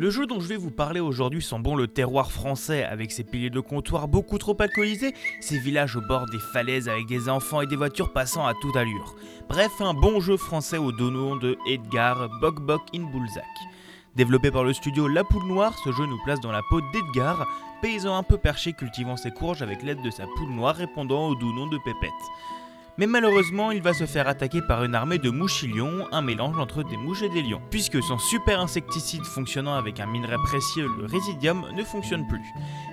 Le jeu dont je vais vous parler aujourd'hui sent bon le terroir français avec ses piliers de comptoir beaucoup trop alcoolisés, ses villages au bord des falaises avec des enfants et des voitures passant à toute allure. Bref, un bon jeu français au nom de Edgar Bok Bok in Bulzac. Développé par le studio La Poule Noire, ce jeu nous place dans la peau d'Edgar, paysan un peu perché cultivant ses courges avec l'aide de sa poule noire répondant au doux nom de Pépette. Mais malheureusement, il va se faire attaquer par une armée de mouchilions, un mélange entre des mouches et des lions, puisque son super insecticide fonctionnant avec un minerai précieux, le résidium, ne fonctionne plus.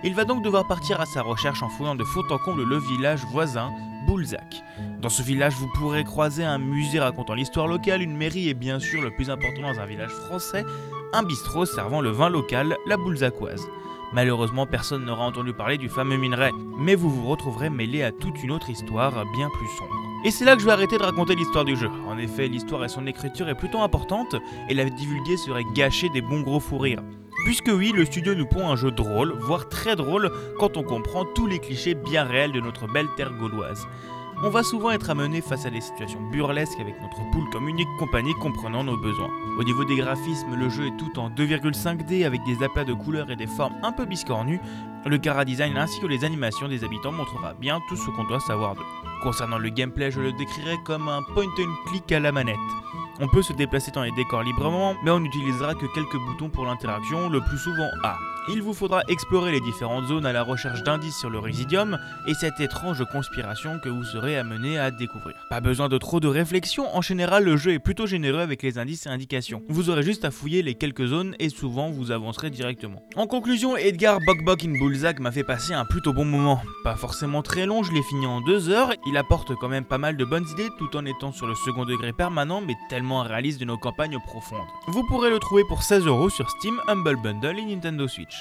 Il va donc devoir partir à sa recherche en fouillant de fond en comble le village voisin, Boulzac. Dans ce village, vous pourrez croiser un musée racontant l'histoire locale, une mairie et bien sûr, le plus important dans un village français, un bistrot servant le vin local, la boulzacoise. Malheureusement, personne n'aura entendu parler du fameux minerai, mais vous vous retrouverez mêlé à toute une autre histoire bien plus sombre. Et c'est là que je vais arrêter de raconter l'histoire du jeu. En effet, l'histoire et son écriture est plutôt importante, et la divulguer serait gâcher des bons gros fous rires. Puisque oui, le studio nous pond un jeu drôle, voire très drôle, quand on comprend tous les clichés bien réels de notre belle terre gauloise on va souvent être amené face à des situations burlesques avec notre poule comme unique compagnie comprenant nos besoins. Au niveau des graphismes, le jeu est tout en 2,5D avec des aplats de couleurs et des formes un peu biscornues. Le cara design ainsi que les animations des habitants montrera bien tout ce qu'on doit savoir d'eux. Concernant le gameplay, je le décrirais comme un point and click à la manette. On peut se déplacer dans les décors librement, mais on n'utilisera que quelques boutons pour l'interaction, le plus souvent A. Il vous faudra explorer les différentes zones à la recherche d'indices sur le résidium et cette étrange conspiration que vous serez amené à découvrir. Pas besoin de trop de réflexion, en général le jeu est plutôt généreux avec les indices et indications. Vous aurez juste à fouiller les quelques zones et souvent vous avancerez directement. En conclusion, Edgar Bok in Bullsack m'a fait passer un plutôt bon moment. Pas forcément très long, je l'ai fini en deux heures, il apporte quand même pas mal de bonnes idées tout en étant sur le second degré permanent mais tellement réaliste de nos campagnes profondes. Vous pourrez le trouver pour 16 euros sur Steam, Humble Bundle et Nintendo Switch.